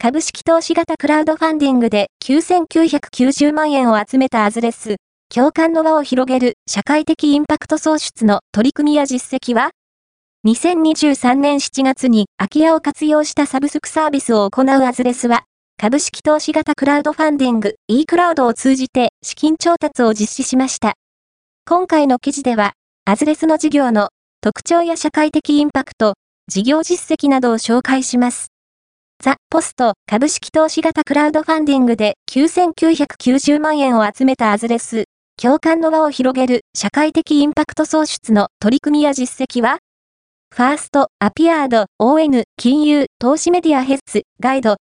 株式投資型クラウドファンディングで9990万円を集めたアズレス、共感の輪を広げる社会的インパクト創出の取り組みや実績は？2023年7月に空き家を活用したサブスクサービスを行うアズレスは、株式投資型クラウドファンディング e クラウドを通じて資金調達を実施しました。今回の記事では、アズレスの事業の特徴や社会的インパクト、事業実績などを紹介します。ザ・ポスト株式投資型クラウドファンディングで9990万円を集めたアズレス、共感の輪を広げる社会的インパクト創出の取り組みや実績は？ファースト、アピアード、ON、金融、投資メディアヘッズ、ガイド、